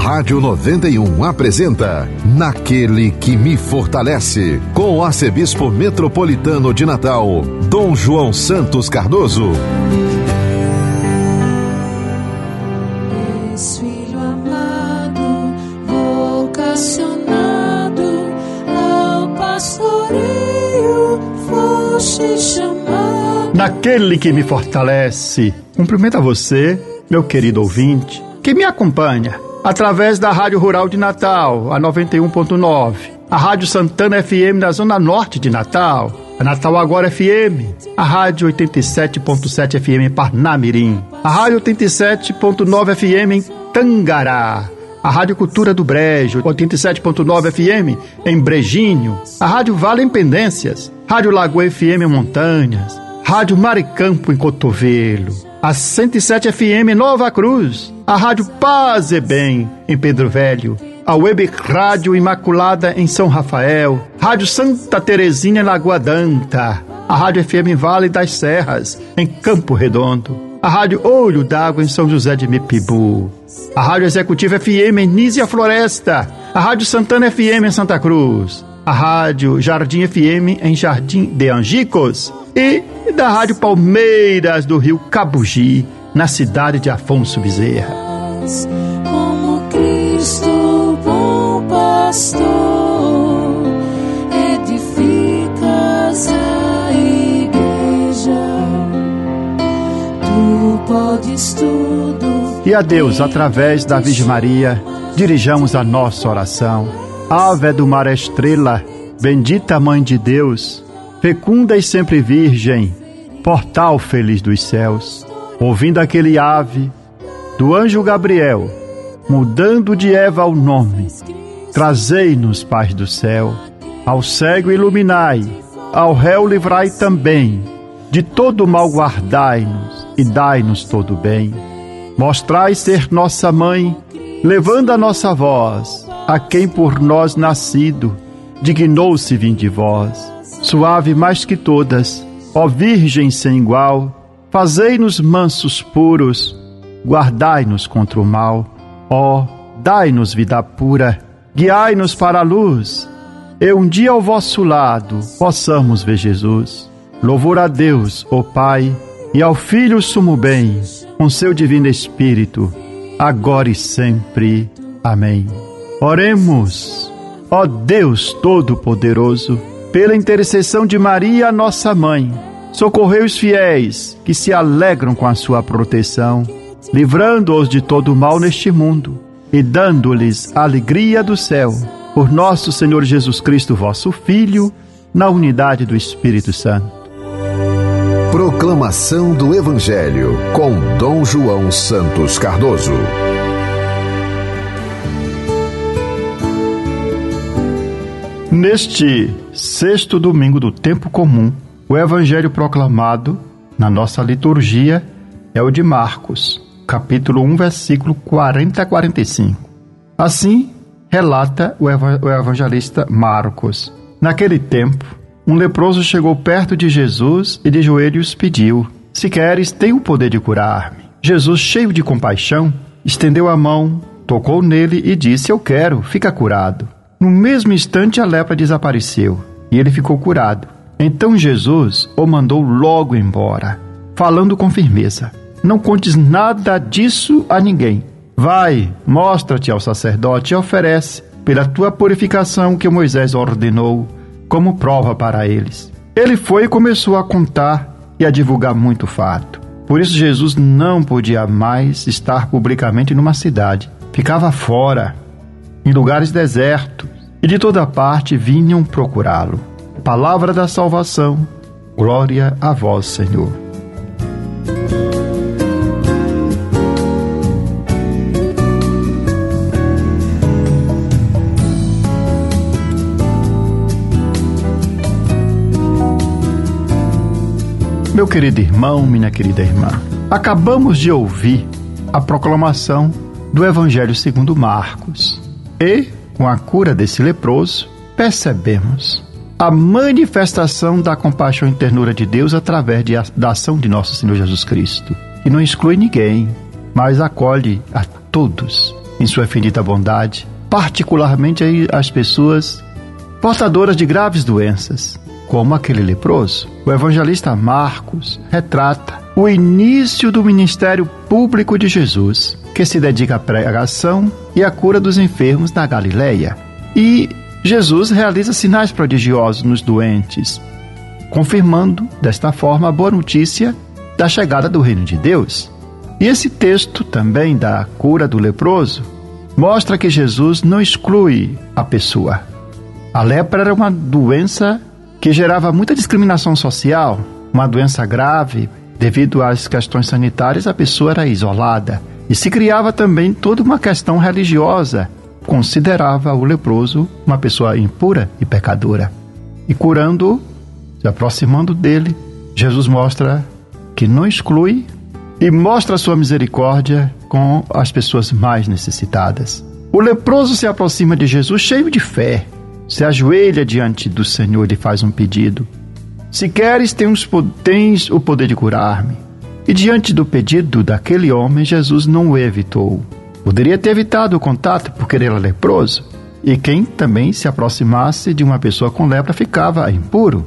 Rádio 91 apresenta Naquele que me fortalece, com o arcebispo metropolitano de Natal, Dom João Santos Cardoso. filho amado, vocacionado ao pastoreio, foste chamado. Naquele que me fortalece. Cumprimento a você, meu querido ouvinte, que me acompanha através da Rádio Rural de Natal, a 91.9, a Rádio Santana FM da Zona Norte de Natal, a Natal Agora FM, a Rádio 87.7 FM em Parnamirim, a Rádio 87.9 FM em Tangará, a Rádio Cultura do Brejo, 87.9 FM em Brejinho, a Rádio Vale em Pendências, Rádio Lagoa FM em Montanhas, Rádio Maricampo em Cotovelo, a 107 FM Nova Cruz, a Rádio Paz e Bem em Pedro Velho, a Web Rádio Imaculada em São Rafael, Rádio Santa Terezinha em Lagoa Danta, a Rádio FM Vale das Serras em Campo Redondo, a Rádio Olho d'Água em São José de Mipibu, a Rádio Executiva FM em Nízia Floresta, a Rádio Santana FM em Santa Cruz, a Rádio Jardim FM em Jardim de Angicos e da Rádio Palmeiras do Rio Cabugi, na cidade de Afonso Bezerra. Como Cristo, bom pastor, edificas a igreja. Tu podes tudo. E a Deus, através da Virgem Maria, dirijamos a nossa oração. Ave do mar estrela, bendita Mãe de Deus, fecunda e sempre virgem, portal feliz dos céus, ouvindo aquele ave do anjo Gabriel, mudando de Eva o nome, trazei-nos paz do céu, ao cego iluminai, ao réu livrai também, de todo mal guardai-nos e dai-nos todo bem. Mostrai ser nossa mãe, levando a nossa voz, a quem por nós nascido, dignou-se vir de vós, suave mais que todas, Ó Virgem sem igual, fazei-nos mansos puros, guardai-nos contra o mal. Ó, dai-nos vida pura, guiai-nos para a luz, e um dia ao vosso lado possamos ver Jesus. Louvor a Deus, ó Pai, e ao Filho sumo bem, com seu divino Espírito, agora e sempre. Amém. Oremos, ó Deus Todo-Poderoso, pela intercessão de Maria, nossa mãe, socorrei os fiéis que se alegram com a sua proteção, livrando-os de todo mal neste mundo e dando-lhes a alegria do céu. Por nosso Senhor Jesus Cristo, vosso Filho, na unidade do Espírito Santo. Proclamação do Evangelho com Dom João Santos Cardoso. Neste sexto domingo do tempo comum, o evangelho proclamado na nossa liturgia é o de Marcos, capítulo 1, versículo 40 a 45. Assim relata o evangelista Marcos. Naquele tempo, um leproso chegou perto de Jesus e de joelhos pediu: Se queres, tem o poder de curar-me. Jesus, cheio de compaixão, estendeu a mão, tocou nele e disse: Eu quero, fica curado. No mesmo instante, a lepra desapareceu e ele ficou curado. Então Jesus o mandou logo embora, falando com firmeza: Não contes nada disso a ninguém. Vai, mostra-te ao sacerdote e oferece, pela tua purificação que Moisés ordenou, como prova para eles. Ele foi e começou a contar e a divulgar muito fato. Por isso, Jesus não podia mais estar publicamente numa cidade. Ficava fora, em lugares desertos, e de toda parte vinham procurá-lo. Palavra da salvação, glória a vós, Senhor. Meu querido irmão, minha querida irmã, acabamos de ouvir a proclamação do Evangelho segundo Marcos. E, com a cura desse leproso, percebemos a manifestação da compaixão e ternura de Deus através de, da ação de nosso Senhor Jesus Cristo, que não exclui ninguém, mas acolhe a todos. em sua infinita bondade, particularmente as pessoas portadoras de graves doenças, como aquele leproso. O evangelista Marcos retrata o início do ministério público de Jesus, que se dedica à pregação e à cura dos enfermos na Galileia. E Jesus realiza sinais prodigiosos nos doentes, confirmando desta forma a boa notícia da chegada do reino de Deus. E esse texto também da cura do leproso mostra que Jesus não exclui a pessoa. A lepra era uma doença que gerava muita discriminação social, uma doença grave. Devido às questões sanitárias, a pessoa era isolada. E se criava também toda uma questão religiosa. Considerava o leproso uma pessoa impura e pecadora. E curando, se aproximando dele, Jesus mostra que não exclui e mostra sua misericórdia com as pessoas mais necessitadas. O leproso se aproxima de Jesus cheio de fé, se ajoelha diante do Senhor e faz um pedido. Se queres, tens o poder de curar-me. E diante do pedido daquele homem, Jesus não o evitou. Poderia ter evitado o contato porque ele era leproso, e quem também se aproximasse de uma pessoa com lepra ficava impuro.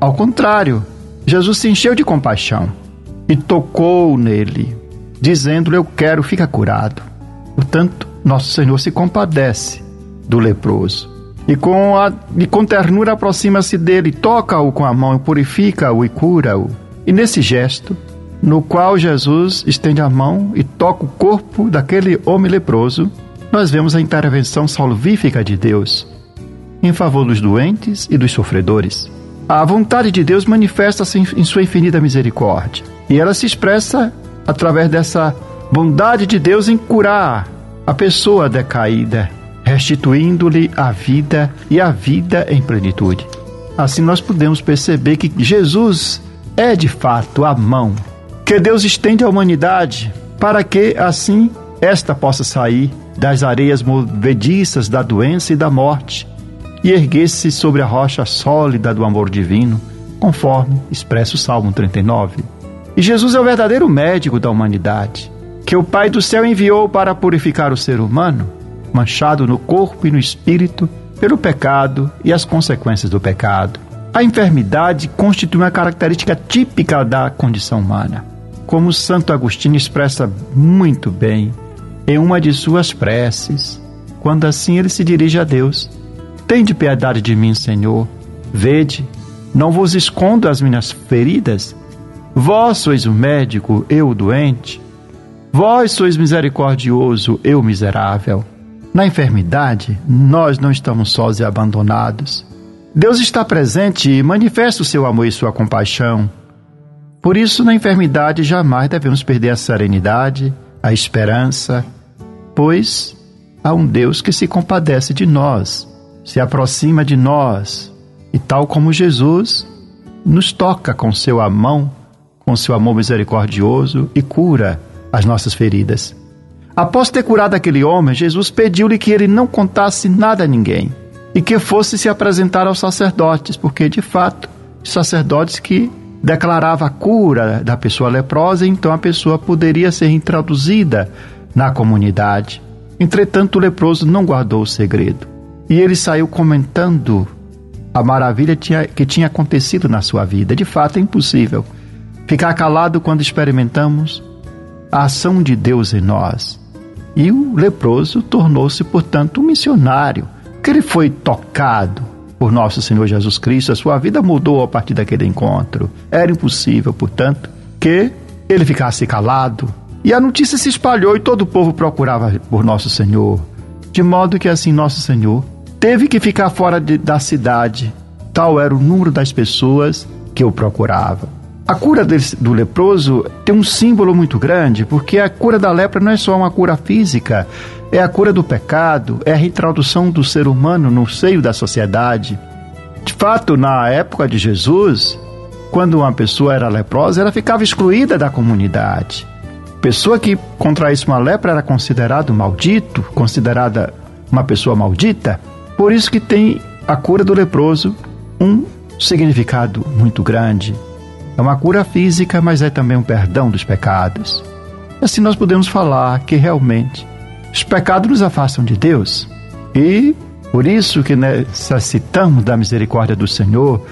Ao contrário, Jesus se encheu de compaixão e tocou nele, dizendo-lhe: Eu quero, fica curado. Portanto, nosso Senhor se compadece do leproso. E com, a, e com ternura aproxima-se dele, toca-o com a mão, purifica-o e cura-o. E nesse gesto, no qual Jesus estende a mão e toca o corpo daquele homem leproso, nós vemos a intervenção salvífica de Deus em favor dos doentes e dos sofredores. A vontade de Deus manifesta-se em sua infinita misericórdia. E ela se expressa através dessa bondade de Deus em curar a pessoa decaída, restituindo-lhe a vida e a vida em plenitude. Assim nós podemos perceber que Jesus é de fato a mão que Deus estende à humanidade para que assim esta possa sair das areias movediças da doença e da morte e erguer-se sobre a rocha sólida do amor divino, conforme expressa o Salmo 39. E Jesus é o verdadeiro médico da humanidade, que o Pai do céu enviou para purificar o ser humano, manchado no corpo e no espírito pelo pecado e as consequências do pecado. A enfermidade constitui uma característica típica da condição humana, como Santo Agostinho expressa muito bem em uma de suas preces, quando assim ele se dirige a Deus. Tende piedade de mim, Senhor. Vede, não vos escondo as minhas feridas. Vós sois o médico, eu o doente. Vós sois misericordioso, eu miserável. Na enfermidade, nós não estamos sós e abandonados. Deus está presente e manifesta o seu amor e sua compaixão. Por isso, na enfermidade, jamais devemos perder a serenidade, a esperança, pois há um Deus que se compadece de nós se aproxima de nós e, tal como Jesus, nos toca com seu mão, com seu amor misericordioso e cura as nossas feridas. Após ter curado aquele homem, Jesus pediu-lhe que ele não contasse nada a ninguém e que fosse se apresentar aos sacerdotes, porque de fato, sacerdotes que declarava a cura da pessoa leprosa, então a pessoa poderia ser introduzida na comunidade. Entretanto, o leproso não guardou o segredo. E ele saiu comentando a maravilha que tinha acontecido na sua vida. De fato, é impossível ficar calado quando experimentamos a ação de Deus em nós. E o leproso tornou-se, portanto, um missionário, que ele foi tocado por nosso Senhor Jesus Cristo, a sua vida mudou a partir daquele encontro. Era impossível, portanto, que ele ficasse calado. E a notícia se espalhou e todo o povo procurava por nosso Senhor. De modo que assim nosso Senhor teve que ficar fora de, da cidade. Tal era o número das pessoas que o procuravam. A cura desse, do leproso tem um símbolo muito grande, porque a cura da lepra não é só uma cura física, é a cura do pecado, é a reintrodução do ser humano no seio da sociedade. De fato, na época de Jesus, quando uma pessoa era leprosa, ela ficava excluída da comunidade. Pessoa que contraísse uma lepra era considerado maldito, considerada uma pessoa maldita. Por isso que tem a cura do leproso um significado muito grande. É uma cura física, mas é também um perdão dos pecados. Assim nós podemos falar que realmente Os pecados nos afastam de Deus. E por isso que necessitamos da misericórdia do Senhor.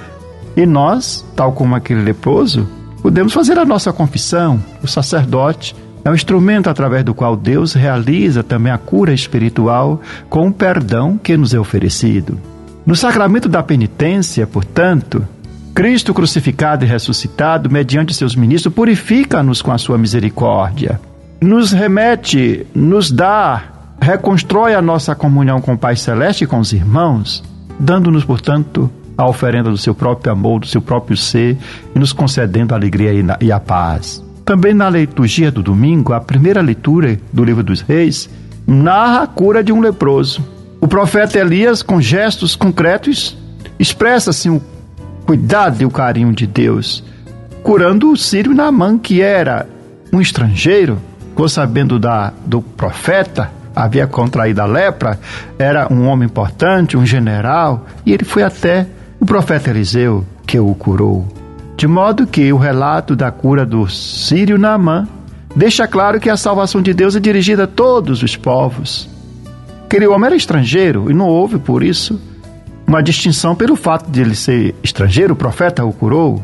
E nós, tal como aquele leproso, podemos fazer a nossa confissão. O sacerdote é um instrumento através do qual Deus realiza também a cura espiritual com o perdão que nos é oferecido. No sacramento da penitência, portanto, Cristo crucificado e ressuscitado, mediante seus ministros, purifica-nos com a sua misericórdia. Nos remete, nos dá, reconstrói a nossa comunhão com o Pai Celeste e com os irmãos, dando-nos, portanto, a oferenda do seu próprio amor, do seu próprio ser e nos concedendo a alegria e a paz. Também na liturgia do domingo, a primeira leitura do livro dos reis narra a cura de um leproso. O profeta Elias, com gestos concretos, expressa assim o cuidado e o carinho de Deus, curando o sírio Naamã, que era um estrangeiro, ficou sabendo da, do profeta, havia contraído a lepra, era um homem importante, um general, e ele foi até o profeta Eliseu que o curou. De modo que o relato da cura do sírio Naamã deixa claro que a salvação de Deus é dirigida a todos os povos. Aquele homem era estrangeiro e não houve, por isso, uma distinção pelo fato de ele ser estrangeiro, profeta o curou.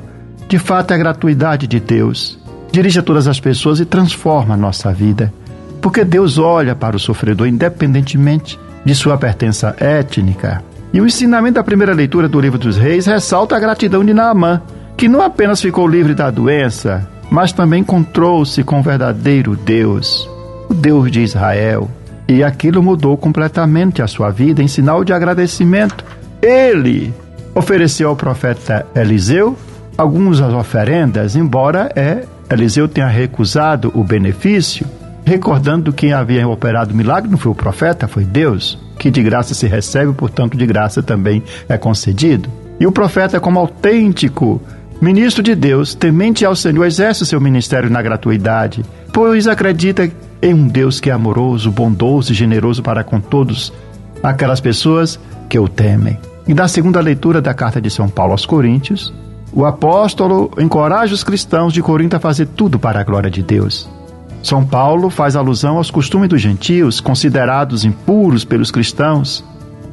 De fato, é a gratuidade de Deus. Dirige a todas as pessoas e transforma a nossa vida. Porque Deus olha para o sofredor independentemente de sua pertença étnica. E o ensinamento da primeira leitura do livro dos reis ressalta a gratidão de Naamã, que não apenas ficou livre da doença, mas também encontrou-se com o verdadeiro Deus, o Deus de Israel. E aquilo mudou completamente a sua vida em sinal de agradecimento. Ele ofereceu ao profeta Eliseu algumas oferendas, embora é, Eliseu tenha recusado o benefício, recordando que quem havia operado o milagre não foi o profeta, foi Deus, que de graça se recebe, portanto de graça também é concedido. E o profeta, como autêntico Ministro de Deus, temente ao Senhor, exerce o seu ministério na gratuidade, pois acredita em um Deus que é amoroso, bondoso e generoso para com todos aquelas pessoas que o temem. E na segunda leitura da carta de São Paulo aos Coríntios, o apóstolo encoraja os cristãos de Corinto a fazer tudo para a glória de Deus. São Paulo faz alusão aos costumes dos gentios, considerados impuros pelos cristãos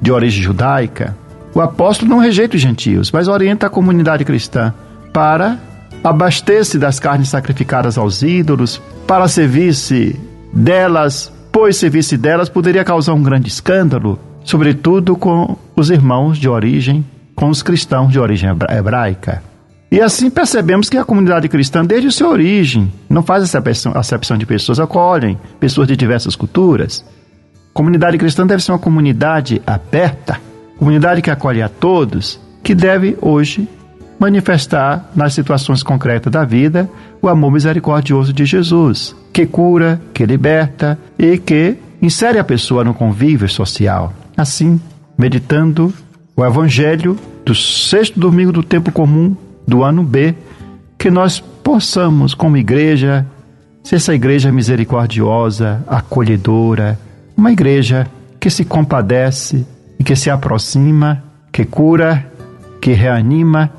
de origem judaica. O apóstolo não rejeita os gentios, mas orienta a comunidade cristã para abastecer das carnes sacrificadas aos ídolos, para servir-se delas, pois servir-se delas poderia causar um grande escândalo, sobretudo com os irmãos de origem, com os cristãos de origem hebraica. E assim percebemos que a comunidade cristã, desde sua origem, não faz acepção, acepção de pessoas, acolhem pessoas de diversas culturas. Comunidade cristã deve ser uma comunidade aberta, comunidade que acolhe a todos, que deve hoje manifestar nas situações concretas da vida o amor misericordioso de Jesus, que cura, que liberta e que insere a pessoa no convívio social. Assim, meditando o Evangelho do sexto domingo do tempo comum do ano B, que nós possamos, como igreja, ser essa igreja misericordiosa, acolhedora, uma igreja que se compadece e que se aproxima, que cura, que reanima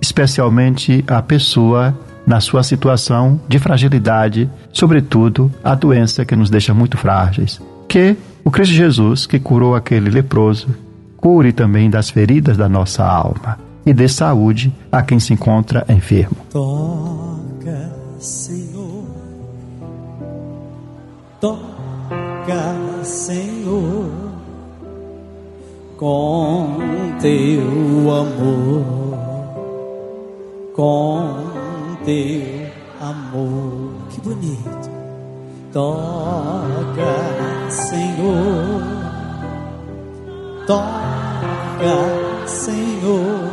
especialmente a pessoa na sua situação de fragilidade, sobretudo a doença que nos deixa muito frágeis. Que o Cristo Jesus, que curou aquele leproso, cure também das feridas da nossa alma e dê saúde a quem se encontra enfermo. Toca, Senhor. Toca, Senhor. Com teu amor com teu amor. Que bonito. Toca, Senhor. Toca, Senhor.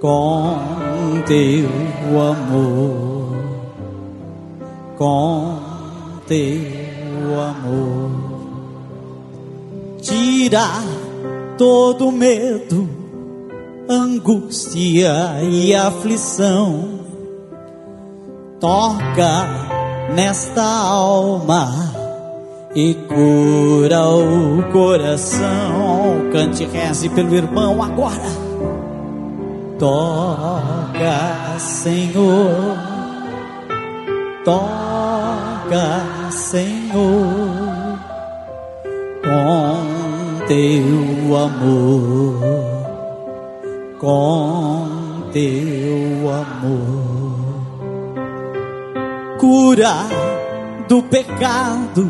Com teu amor. Com teu amor. Tira todo medo angústia e aflição. Toca nesta alma e cura o coração. Cante, reze pelo irmão agora. Toca, Senhor. Toca, Senhor, com teu amor, com teu amor cura do pecado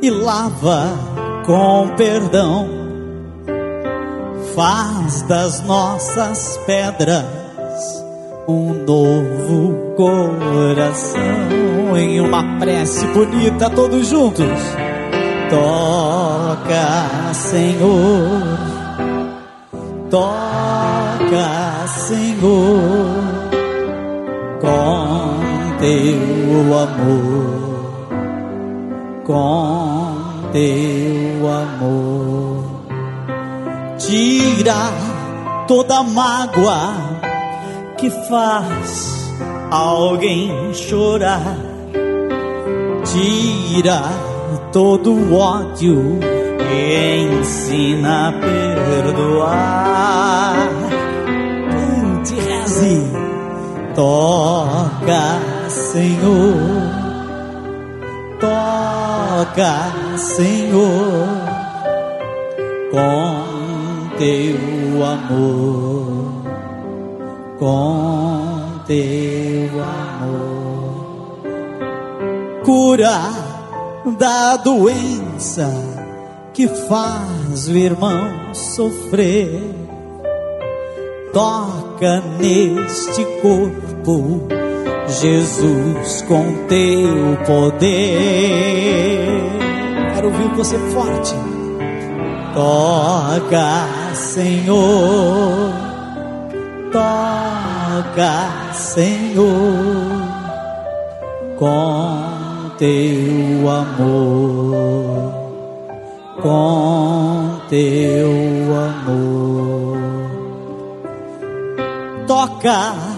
e lava com perdão, faz das nossas pedras um novo coração em uma prece bonita, todos juntos. Toca, Senhor, toca, Senhor, com teu amor, com teu amor, tira toda mágoa que faz alguém chorar. Tira todo ódio e ensina a perdoar. Cante, reze, toca, Senhor, toca, Senhor, com teu amor com teu amor. Cura da doença que faz o irmão sofrer. Toca neste corpo, Jesus, com teu poder. Quero ouvir você forte. Toca, Senhor toca, Senhor, com teu amor, com teu amor. Toca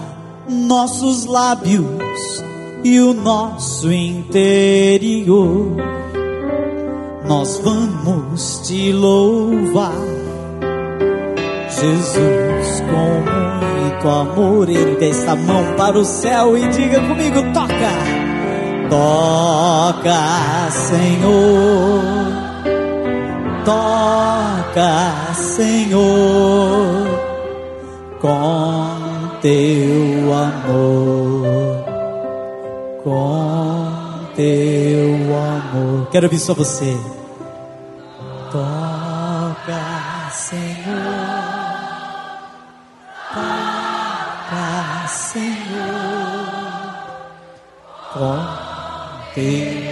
nossos lábios e o nosso interior. Nós vamos te louvar, Jesus, com muito amor, erga essa mão para o céu e diga comigo: toca, toca, Senhor, toca, Senhor, com teu amor, com teu amor. Quero ouvir só você. Toca, Senhor. com teu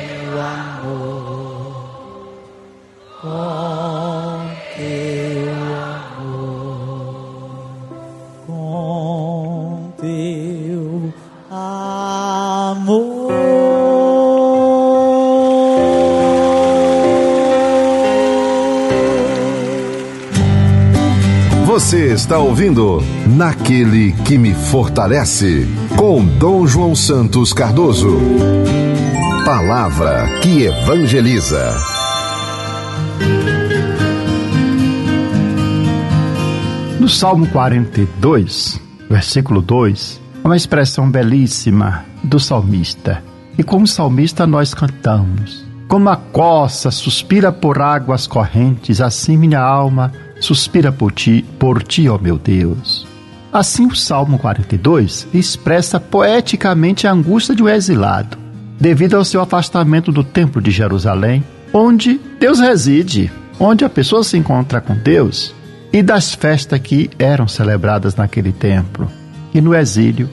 está ouvindo Naquele que me fortalece com Dom João Santos Cardoso. Palavra que evangeliza. No Salmo 42, versículo 2, é uma expressão belíssima do salmista. E como salmista nós cantamos: Como a coça suspira por águas correntes, assim minha alma suspira por ti, por ti, ó meu Deus. Assim, o Salmo 42 expressa poeticamente a angústia de um exilado, devido ao seu afastamento do Templo de Jerusalém, onde Deus reside, onde a pessoa se encontra com Deus, e das festas que eram celebradas naquele templo. E no exílio,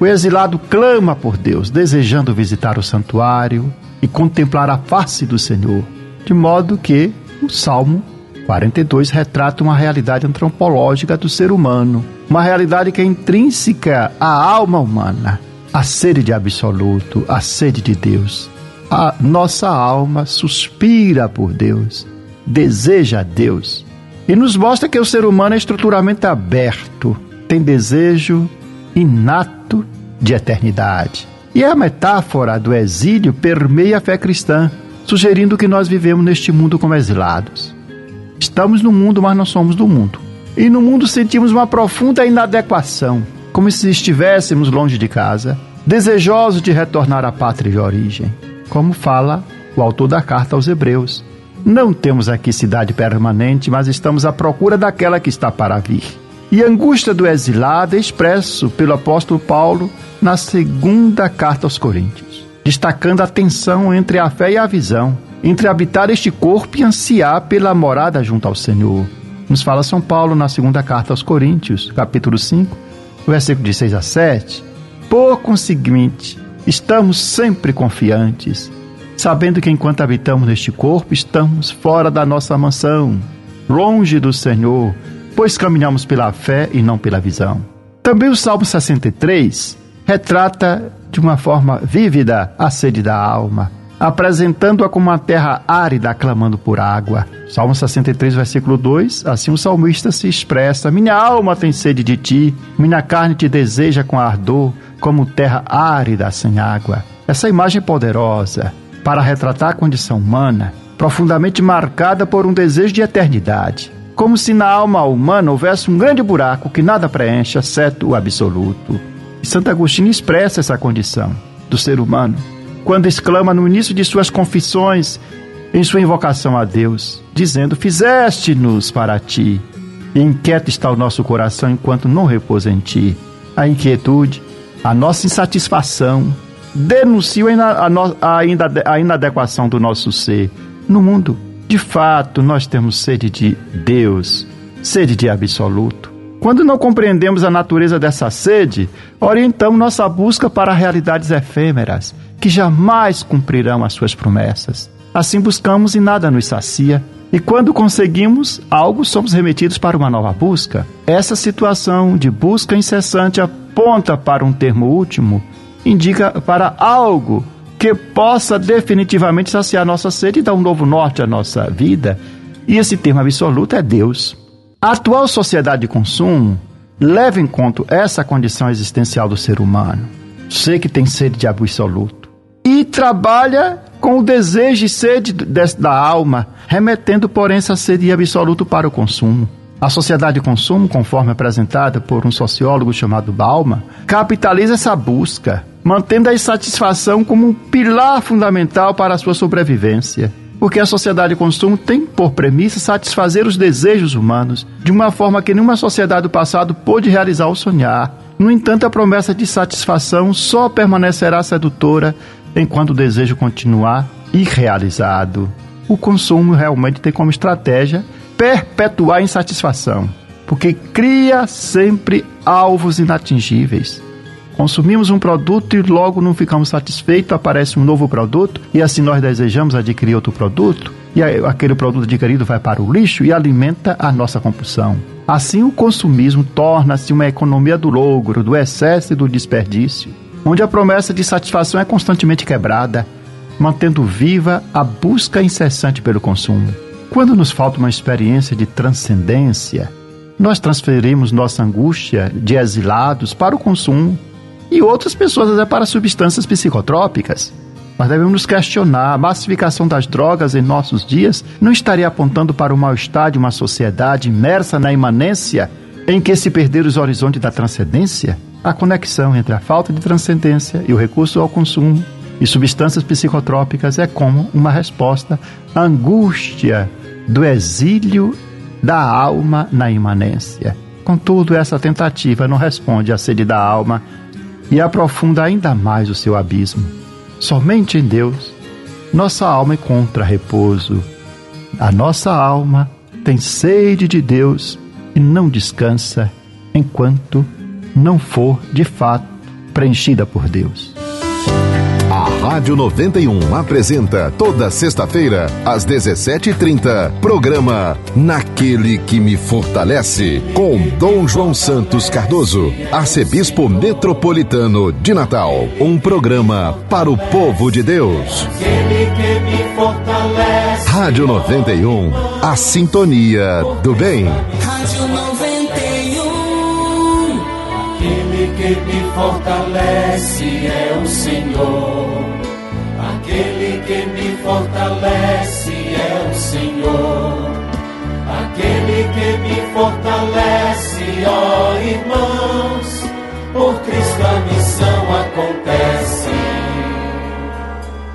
o exilado clama por Deus, desejando visitar o santuário e contemplar a face do Senhor, de modo que o Salmo 42 retrata uma realidade antropológica do ser humano, uma realidade que é intrínseca à alma humana, a sede de absoluto, a sede de Deus. A nossa alma suspira por Deus, deseja Deus. E nos mostra que o ser humano é estruturalmente aberto, tem desejo inato de eternidade. E a metáfora do exílio permeia a fé cristã, sugerindo que nós vivemos neste mundo como exilados. Estamos no mundo, mas não somos do mundo. E no mundo sentimos uma profunda inadequação, como se estivéssemos longe de casa, desejosos de retornar à pátria de origem, como fala o autor da carta aos Hebreus. Não temos aqui cidade permanente, mas estamos à procura daquela que está para vir. E a angústia do exilado é expresso pelo apóstolo Paulo na segunda carta aos Coríntios, destacando a tensão entre a fé e a visão, entre habitar este corpo e ansiar pela morada junto ao Senhor. Nos fala São Paulo na segunda carta aos Coríntios, capítulo 5, versículo de 6 a 7. Por conseguinte, estamos sempre confiantes, sabendo que enquanto habitamos neste corpo, estamos fora da nossa mansão, longe do Senhor, pois caminhamos pela fé e não pela visão. Também o Salmo 63 retrata de uma forma vívida a sede da alma, apresentando-a como uma terra árida, clamando por água. Salmo 63, versículo 2, assim o salmista se expressa: Minha alma tem sede de ti, minha carne te deseja com ardor, como terra árida sem água. Essa imagem é poderosa para retratar a condição humana, profundamente marcada por um desejo de eternidade. Como se na alma humana houvesse um grande buraco que nada preenche, exceto o absoluto. E Santo Agostinho expressa essa condição do ser humano quando exclama no início de suas confissões, em sua invocação a Deus, dizendo: Fizeste-nos para ti. E inquieto está o nosso coração enquanto não repousa em ti. A inquietude, a nossa insatisfação, denunciam a, a, a inadequação do nosso ser. No mundo, de fato, nós temos sede de Deus, sede de absoluto. Quando não compreendemos a natureza dessa sede, orientamos nossa busca para realidades efêmeras, que jamais cumprirão as suas promessas. Assim buscamos e nada nos sacia. E quando conseguimos algo, somos remetidos para uma nova busca. Essa situação de busca incessante aponta para um termo último, indica para algo que possa definitivamente saciar nossa sede e dar um novo norte à nossa vida. E esse termo absoluto é Deus. A atual sociedade de consumo leva em conta essa condição existencial do ser humano. Sei que tem sede de absoluto e trabalha com o desejo e sede da alma, remetendo, porém, essa sede absoluto para o consumo. A sociedade de consumo, conforme apresentada por um sociólogo chamado Balma, capitaliza essa busca, mantendo a insatisfação como um pilar fundamental para a sua sobrevivência. Porque a sociedade de consumo tem por premissa satisfazer os desejos humanos de uma forma que nenhuma sociedade do passado pôde realizar ou sonhar. No entanto, a promessa de satisfação só permanecerá sedutora enquanto o desejo continuar irrealizado. O consumo realmente tem como estratégia perpetuar a insatisfação, porque cria sempre alvos inatingíveis. Consumimos um produto e logo não ficamos satisfeitos, aparece um novo produto e assim nós desejamos adquirir outro produto e aquele produto adquirido vai para o lixo e alimenta a nossa compulsão. Assim, o consumismo torna-se uma economia do logro, do excesso e do desperdício onde a promessa de satisfação é constantemente quebrada, mantendo viva a busca incessante pelo consumo. Quando nos falta uma experiência de transcendência, nós transferimos nossa angústia de exilados para o consumo e outras pessoas até para substâncias psicotrópicas. Mas devemos nos questionar: a massificação das drogas em nossos dias não estaria apontando para o mal-estar de uma sociedade imersa na imanência em que se perder os horizontes da transcendência? A conexão entre a falta de transcendência e o recurso ao consumo e substâncias psicotrópicas é como uma resposta à angústia do exílio da alma na imanência. Contudo, essa tentativa não responde à sede da alma e aprofunda ainda mais o seu abismo. Somente em Deus, nossa alma encontra repouso. A nossa alma tem sede de Deus e não descansa enquanto não for, de fato, preenchida por Deus. A Rádio 91 apresenta toda sexta-feira, às 17h30, programa Naquele que me fortalece, com Dom João Santos Cardoso, arcebispo metropolitano de Natal. Um programa para o povo de Deus. Rádio 91, a sintonia do bem. Rádio que me fortalece é o Senhor. Aquele que me fortalece é o Senhor. Aquele que me fortalece, ó irmãos, por Cristo a missão acontece.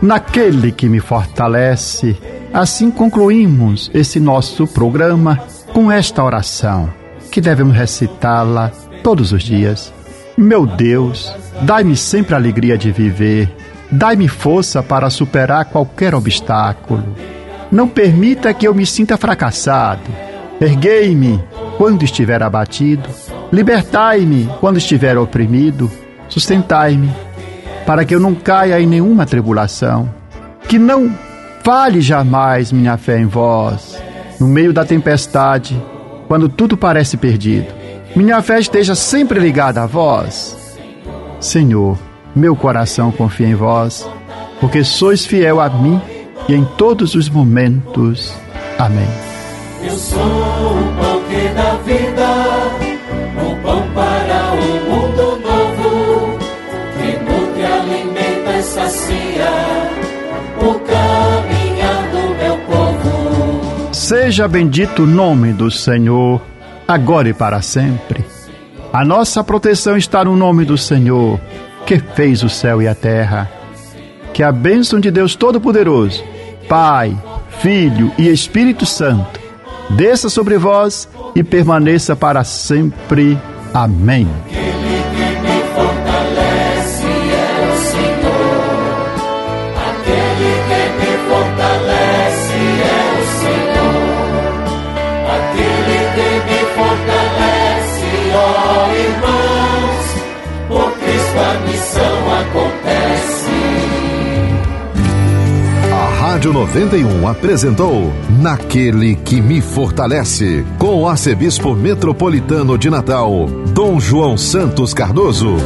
Naquele que me fortalece, Assim concluímos esse nosso programa com esta oração, que devemos recitá-la todos os dias. Meu Deus, dai-me sempre a alegria de viver, dai-me força para superar qualquer obstáculo. Não permita que eu me sinta fracassado. Erguei-me quando estiver abatido, libertai-me quando estiver oprimido, sustentai-me para que eu não caia em nenhuma tribulação. Que não fale jamais minha fé em vós, no meio da tempestade, quando tudo parece perdido. Minha fé esteja sempre ligada a vós. Senhor, meu coração confia em vós, porque sois fiel a mim e em todos os momentos. Amém. Eu sou o pão que dá vida, o pão para o mundo novo, que nutre, alimenta e sacia o caminhar do meu povo. Seja bendito o nome do Senhor, agora e para sempre. A nossa proteção está no nome do Senhor, que fez o céu e a terra. Que a bênção de Deus Todo-Poderoso, Pai, Filho e Espírito Santo, desça sobre vós e permaneça para sempre. Amém. Rádio 91 apresentou Naquele que me fortalece, com o arcebispo metropolitano de Natal, Dom João Santos Cardoso.